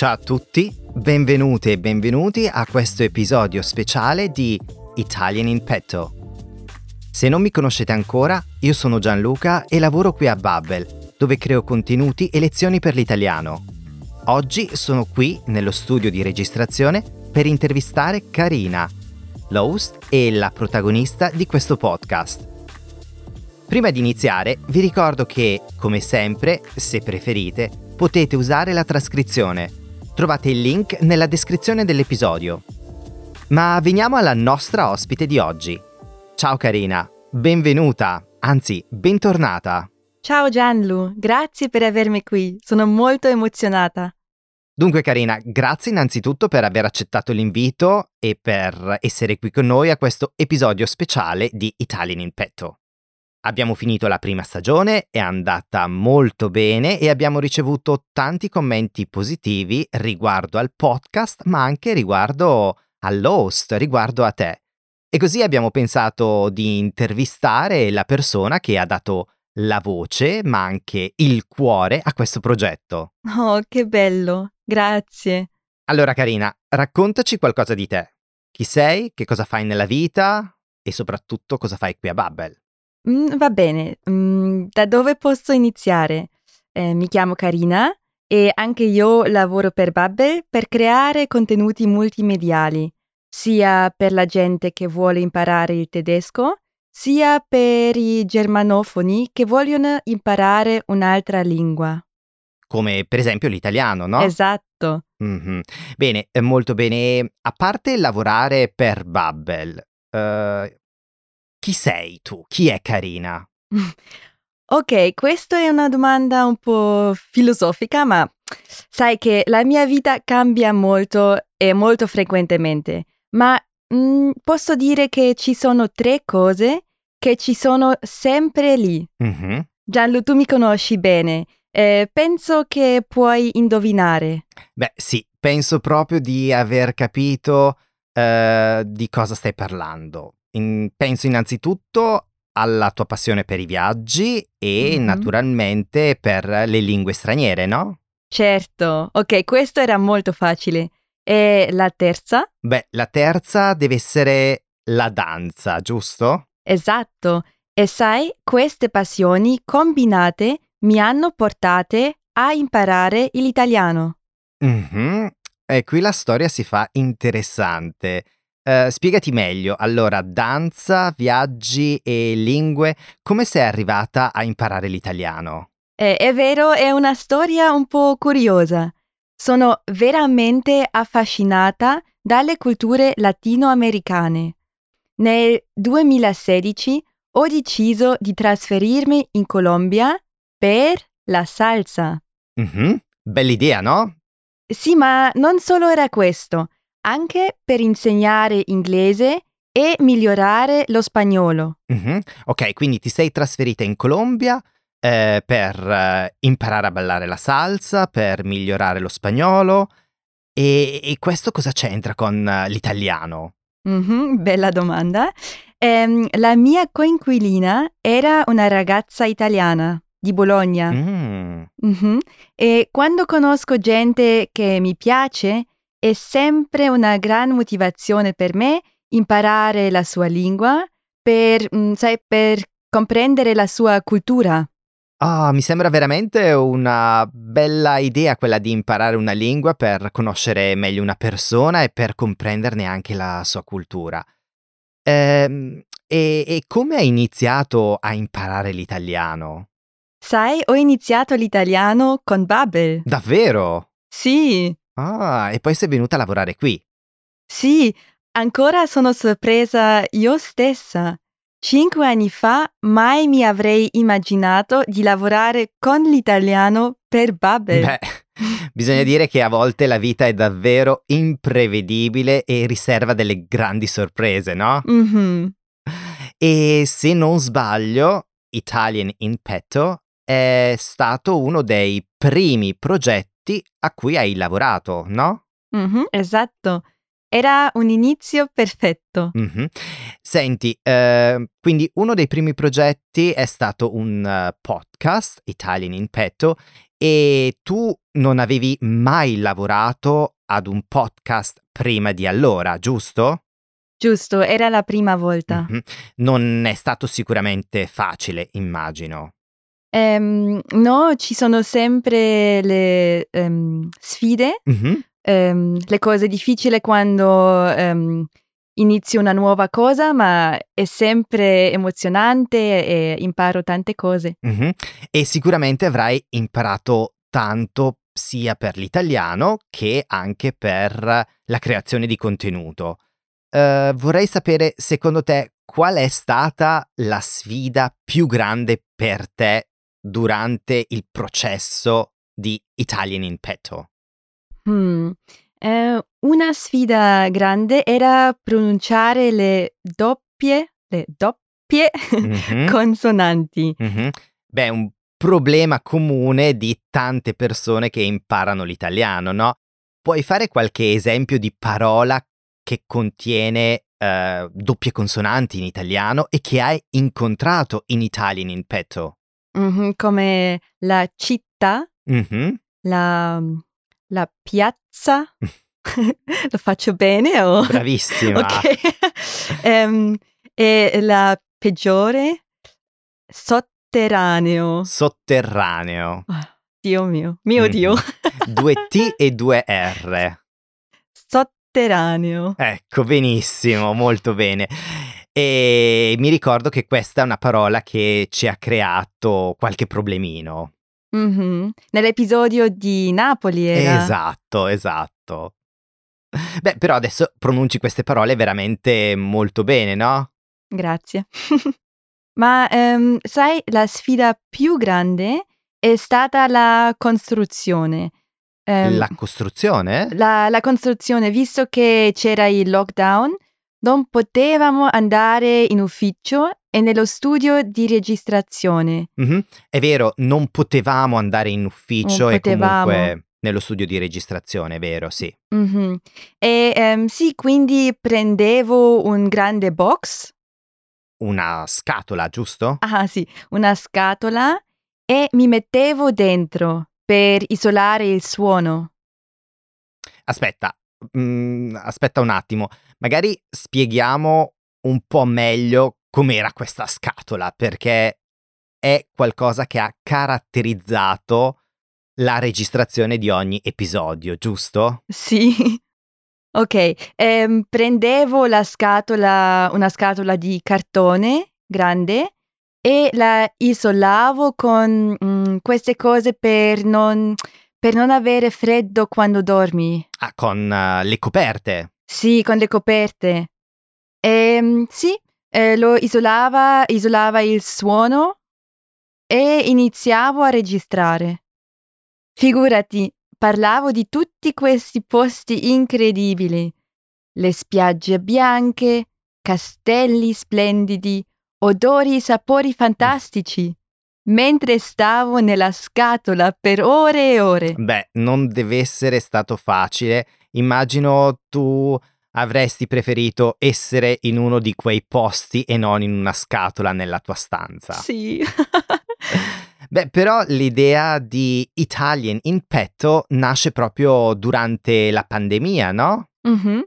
Ciao a tutti, benvenute e benvenuti a questo episodio speciale di Italian in Petto. Se non mi conoscete ancora, io sono Gianluca e lavoro qui a Babbel, dove creo contenuti e lezioni per l'italiano. Oggi sono qui nello studio di registrazione per intervistare Karina, l'host e la protagonista di questo podcast. Prima di iniziare vi ricordo che, come sempre, se preferite, potete usare la trascrizione. Trovate il link nella descrizione dell'episodio. Ma veniamo alla nostra ospite di oggi. Ciao Karina, benvenuta, anzi bentornata. Ciao Gianlu, grazie per avermi qui, sono molto emozionata. Dunque Karina, grazie innanzitutto per aver accettato l'invito e per essere qui con noi a questo episodio speciale di Italian in Petto. Abbiamo finito la prima stagione, è andata molto bene e abbiamo ricevuto tanti commenti positivi riguardo al podcast, ma anche riguardo all'host, riguardo a te. E così abbiamo pensato di intervistare la persona che ha dato la voce, ma anche il cuore a questo progetto. Oh, che bello, grazie. Allora Karina, raccontaci qualcosa di te. Chi sei, che cosa fai nella vita e soprattutto cosa fai qui a Babbel. Mm, va bene, mm, da dove posso iniziare? Eh, mi chiamo Karina e anche io lavoro per Babbel per creare contenuti multimediali, sia per la gente che vuole imparare il tedesco, sia per i germanofoni che vogliono imparare un'altra lingua. Come per esempio l'italiano, no? Esatto. Mhm. Bene, eh, molto bene. A parte lavorare per Babbel, eh, chi sei tu? Chi è Karina? Ok, questa è una domanda un po' filosofica, ma sai che la mia vita cambia molto e molto frequentemente, ma mm, posso dire che ci sono tre cose che ci sono sempre lì. Mhm. Gianlu, tu mi conosci bene. eh, penso che puoi indovinare. Beh, sì, penso proprio di aver capito eh, di cosa stai parlando. In- penso innanzitutto alla tua passione per i viaggi e Mhm. naturalmente per le lingue straniere, no? Certo, ok, questo era molto facile. E la terza? Beh, la terza deve essere la danza, giusto? Esatto. E sai, queste passioni combinate mi hanno portate a imparare l'italiano. Mhm. E qui la storia si fa interessante. Eh, spiegati meglio. Allora, danza, viaggi e lingue, come sei arrivata a imparare l'italiano? Eh, è vero, è una storia un po' curiosa. Sono veramente affascinata dalle culture latinoamericane. Nel 2016 ho deciso di trasferirmi in Colombia per la salsa. Mhm. Bell'idea, no? Sì, ma non solo era questo, anche per insegnare inglese e migliorare lo spagnolo. Mhm. Ok, quindi ti sei trasferita in Colombia eh, per eh, imparare a ballare la salsa, per migliorare lo spagnolo. E, e questo cosa c'entra con eh, l'italiano? Mhm, bella domanda. Ehm, la mia coinquilina era una ragazza italiana di Bologna. Mm. Mhm. E quando conosco gente che mi piace, è sempre una gran motivazione per me imparare la sua lingua per, mm, sai, per comprendere la sua cultura. Ah, mi sembra veramente una bella idea quella di imparare una lingua per conoscere meglio una persona e per comprenderne anche la sua cultura. Ehm, e, e come hai iniziato a imparare l'italiano? Sai, ho iniziato l'italiano con Babbel. Davvero? Sì, Ah, e poi sei venuta a lavorare qui. sì, ancora sono sorpresa io stessa. Cinque anni fa mai mi avrei immaginato di lavorare con l'italiano per Babbel. Beh, bisogna dire che a volte la vita è davvero imprevedibile e riserva delle grandi sorprese, no? Mhm. E se non sbaglio, Italian in Petto è stato uno dei primi progetti a cui hai lavorato, no? Mhm, esatto. Era un inizio perfetto. Mhm. Senti, eh, quindi uno dei primi progetti è stato un eh, podcast, Italian in Petto, e tu non avevi mai lavorato ad un podcast prima di allora, giusto? Giusto, era la prima volta. Mhm. Non è stato sicuramente facile, immagino. Ehm, no, ci sono sempre le ehm, sfide, Mhm. ehm, le cose difficili quando ehm, inizi una nuova cosa, ma è sempre emozionante e imparo tante cose. Mhm. E sicuramente avrai imparato tanto sia per l'italiano che anche per la creazione di contenuto. Eh, vorrei sapere, secondo te, qual è stata la sfida più grande per te durante il processo di Italian in Petto? Hmm, eh, una sfida grande era pronunciare le doppie, le doppie Mhm. consonanti. Mhm. Beh, un problema comune di tante persone che imparano l'italiano, no? Puoi fare qualche esempio di parola che contiene eh, doppie consonanti in italiano e che hai incontrato in Italian in petto? Mhm, come la città, Mhm. la, la piazza. Lo faccio bene o? Bravissima. Ok. Ehm, e la peggiore, sotterraneo. Sotterraneo. Ah, Dio mio, mio Mhm. Dio. Due T e due R. Sotterraneo. Ecco, benissimo, molto bene. E mi ricordo che questa è una parola che ci ha creato qualche problemino. Mhm. Nell'episodio di Napoli era. Esatto, esatto. Beh, però adesso pronunci queste parole veramente molto bene, no? Grazie. Ma ehm, sai, la sfida più grande è stata la costruzione. Ehm, La costruzione? la, la costruzione, visto che c'era il lockdown, non potevamo andare in ufficio e nello studio di registrazione. Mhm. È vero, non potevamo andare in ufficio Non e potevamo. comunque nello studio di registrazione, è vero, sì. Mhm. E ehm, sì, quindi prendevo un grande box, Una scatola, giusto? ah sì, una scatola e mi mettevo dentro per isolare il suono. Aspetta, mm, aspetta un attimo. Magari spieghiamo un po' meglio com'era questa scatola, perché è qualcosa che ha caratterizzato la registrazione di ogni episodio, giusto? Sì. Ok, ehm, prendevo la scatola, una scatola di cartone grande e la isolavo con mm, queste cose per non, per non avere freddo quando dormi. Ah, con eh, le coperte. Sì, con le coperte. Ehm, sì, eh, lo isolava, isolava il suono e iniziavo a registrare. Figurati, parlavo di tutti questi posti incredibili. Le spiagge bianche, castelli splendidi, odori e sapori fantastici. Mentre stavo nella scatola per ore e ore. Beh, non deve essere stato facile. Immagino tu avresti preferito essere in uno di quei posti e non in una scatola nella tua stanza. Sì. Beh, però l'idea di Italian in petto nasce proprio durante la pandemia, no? Mhm.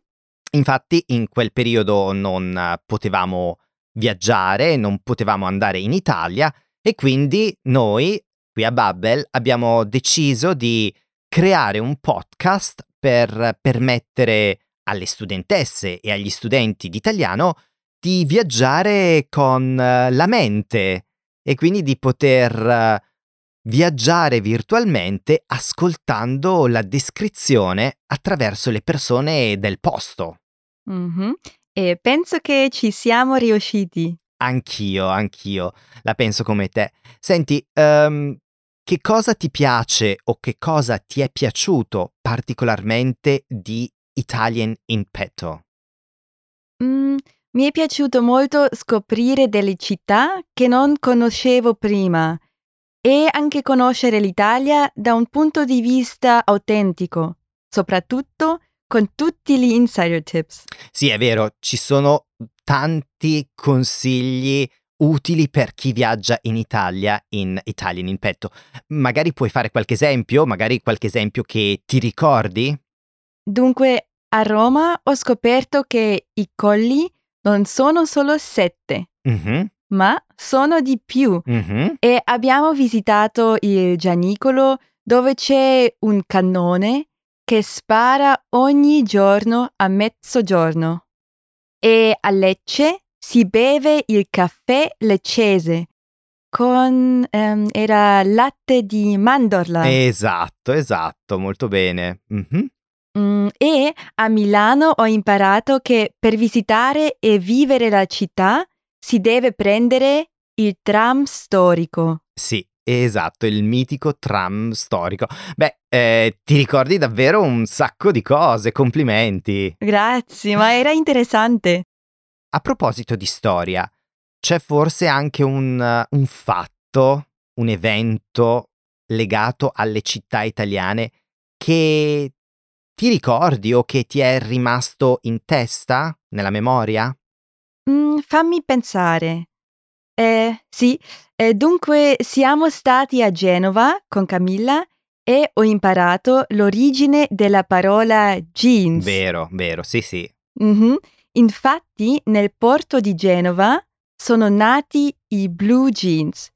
Infatti in quel periodo non potevamo viaggiare, non potevamo andare in Italia e quindi noi qui a Babbel abbiamo deciso di creare un podcast per permettere alle studentesse e agli studenti di italiano di viaggiare con eh, la mente e quindi di poter eh, viaggiare virtualmente ascoltando la descrizione attraverso le persone del posto. Mhm. E penso che ci siamo riusciti. Anch'io, anch'io, la penso come te. Senti, ehm, che cosa ti piace o che cosa ti è piaciuto particolarmente di Italian in petto? Mm, mi è piaciuto molto scoprire delle città che non conoscevo prima e anche conoscere l'Italia da un punto di vista autentico, soprattutto con tutti gli insider tips. Sì, è vero, ci sono tanti consigli utili per chi viaggia in Italia in Italian in petto. Magari puoi fare qualche esempio, magari qualche esempio che ti ricordi? Dunque, a Roma ho scoperto che i colli non sono solo sette, Mhm, ma sono di più. mhm. E abbiamo visitato il Gianicolo dove c'è un cannone che spara ogni giorno a mezzogiorno. E a Lecce si beve il caffè leccese con ehm, era latte di mandorla. Esatto, esatto, molto bene. Mhm. Mm, e a Milano ho imparato che per visitare e vivere la città si deve prendere il tram storico. Sì, esatto, il mitico tram storico. Beh, eh, ti ricordi davvero un sacco di cose, complimenti. Grazie, ma era interessante. A proposito di storia, c'è forse anche un, un fatto, un evento legato alle città italiane che ti ricordi o che ti è rimasto in testa, nella memoria? Mm, fammi pensare. Eh, sì, eh, dunque siamo stati a Genova con Camilla e ho imparato l'origine della parola jeans. Vero, vero, sì, sì. Mhm. Infatti, nel porto di Genova sono nati i blue jeans.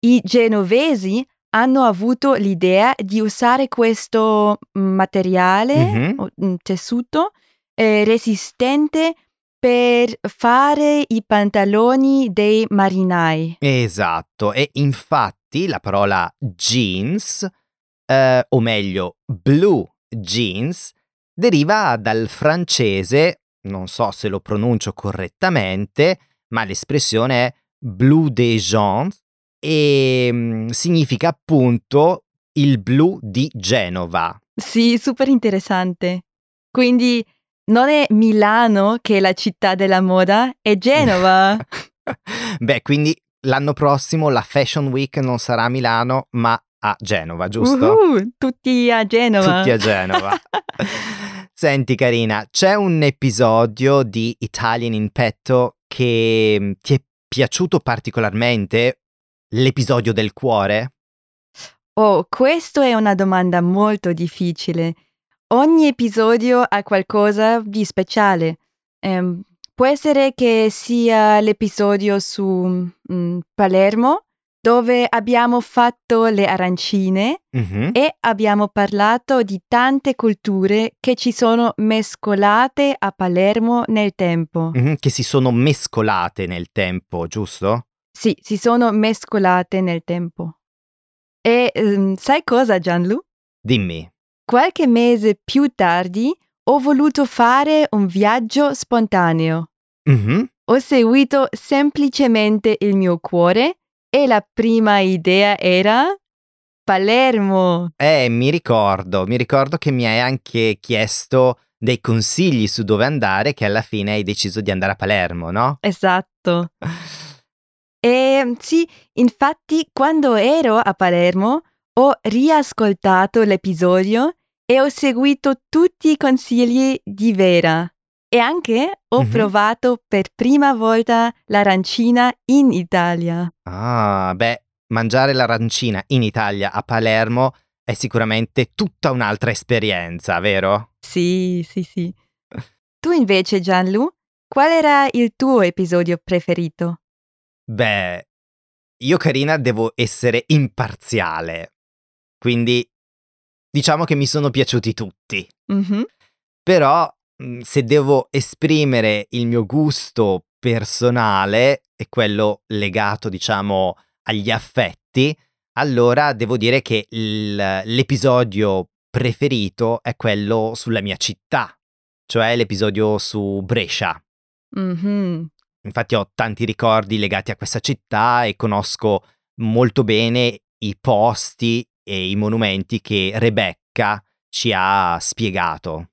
I genovesi hanno avuto l'idea di usare questo materiale, Mhm. o, mm, tessuto, eh, resistente per fare i pantaloni dei marinai. Esatto, e infatti la parola jeans, eh, o meglio blue jeans, deriva dal francese, non so se lo pronuncio correttamente, ma l'espressione è bleu des gens e mm, significa appunto il blu di Genova. Sì, super interessante. Quindi non è Milano che è la città della moda, è Genova. Beh, quindi l'anno prossimo la Fashion Week non sarà a Milano, ma a Genova, giusto? Uhu, tutti a Genova. Tutti a Genova. Senti Carina, c'è un episodio di Italian in petto che mm, ti è piaciuto particolarmente? L'episodio del cuore? Oh, questa è una domanda molto difficile. Ogni episodio ha qualcosa di speciale. Ehm, può essere che sia l'episodio su mm, Palermo, dove abbiamo fatto le arancine Mhm. e abbiamo parlato di tante culture che ci sono mescolate a Palermo nel tempo. Mhm, Che si sono mescolate nel tempo, giusto? Sì, si sono mescolate nel tempo. E ehm, sai cosa, Gianlu? Dimmi. Qualche mese più tardi ho voluto fare un viaggio spontaneo. Mhm. Ho seguito semplicemente il mio cuore e la prima idea era Palermo. Eh, mi ricordo, mi ricordo che mi hai anche chiesto dei consigli su dove andare, che alla fine hai deciso di andare a Palermo, no? Esatto. E sì, infatti quando ero a Palermo ho riascoltato l'episodio e ho seguito tutti i consigli di Vera. E anche ho Mhm. provato per prima volta l'arancina in Italia. Ah, beh, mangiare l'arancina in Italia a Palermo è sicuramente tutta un'altra esperienza, vero? Sì, sì, sì. Tu invece, Gianlu, qual era il tuo episodio preferito? Beh, io Carina devo essere imparziale, quindi diciamo che mi sono piaciuti tutti, Mhm. però mh, se devo esprimere il mio gusto personale e quello legato, diciamo, agli affetti, allora devo dire che il- l'episodio preferito è quello sulla mia città, cioè l'episodio su Brescia. Mhm. Infatti ho tanti ricordi legati a questa città e conosco molto bene i posti e i monumenti che Rebecca ci ha spiegato.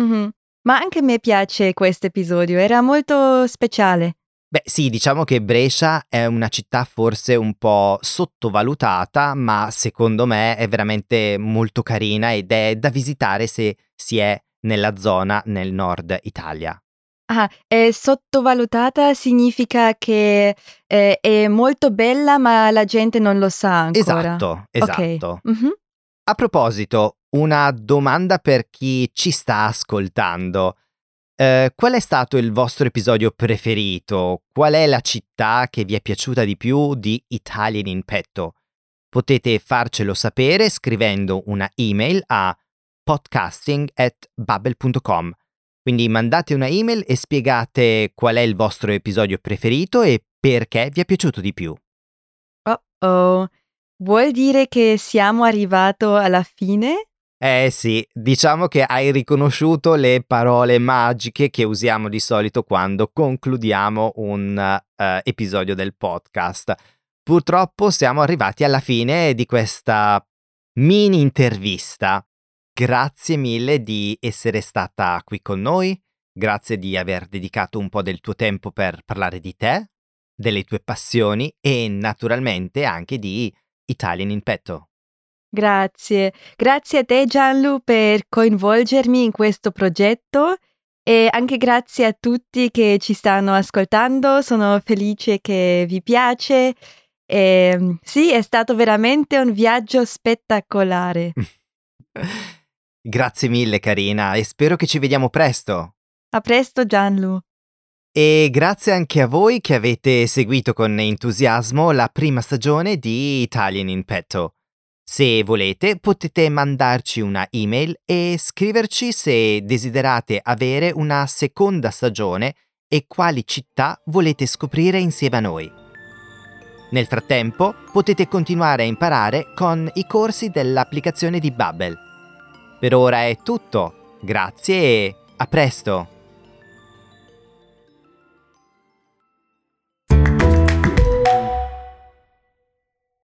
Mhm. Ma anche a me piace questo episodio, era molto speciale. Beh sì, diciamo che Brescia è una città forse un po' sottovalutata, ma secondo me è veramente molto carina ed è da visitare se si è nella zona nel nord Italia. Ah, è sottovalutata significa che eh, è molto bella, ma la gente non lo sa ancora. Esatto, esatto. Ok. Mhm. A proposito, una domanda per chi ci sta ascoltando. Eh, qual è stato il vostro episodio preferito? Qual è la città che vi è piaciuta di più di Italian in petto? Potete farcelo sapere scrivendo una email a podcasting@babbel.com. Quindi mandate una email e spiegate qual è il vostro episodio preferito e perché vi è piaciuto di più. Oh oh. Vuol dire che siamo arrivati alla fine? Eh sì, diciamo che hai riconosciuto le parole magiche che usiamo di solito quando concludiamo un eh, episodio del podcast. Purtroppo siamo arrivati alla fine di questa mini intervista. Grazie mille di essere stata qui con noi, grazie di aver dedicato un po' del tuo tempo per parlare di te, delle tue passioni e naturalmente anche di Italian in petto. Grazie. Grazie a te Gianlu per coinvolgermi in questo progetto e anche grazie a tutti che ci stanno ascoltando. Sono felice che vi piace. E, sì, è stato veramente un viaggio spettacolare. Grazie mille Carina e spero che ci vediamo presto. A presto Gianlu. E grazie anche a voi che avete seguito con entusiasmo la prima stagione di Italian in petto. Se volete potete mandarci una email e scriverci se desiderate avere una seconda stagione e quali città volete scoprire insieme a noi. Nel frattempo potete continuare a imparare con i corsi dell'applicazione di Babbel. Per ora è tutto, grazie e a presto!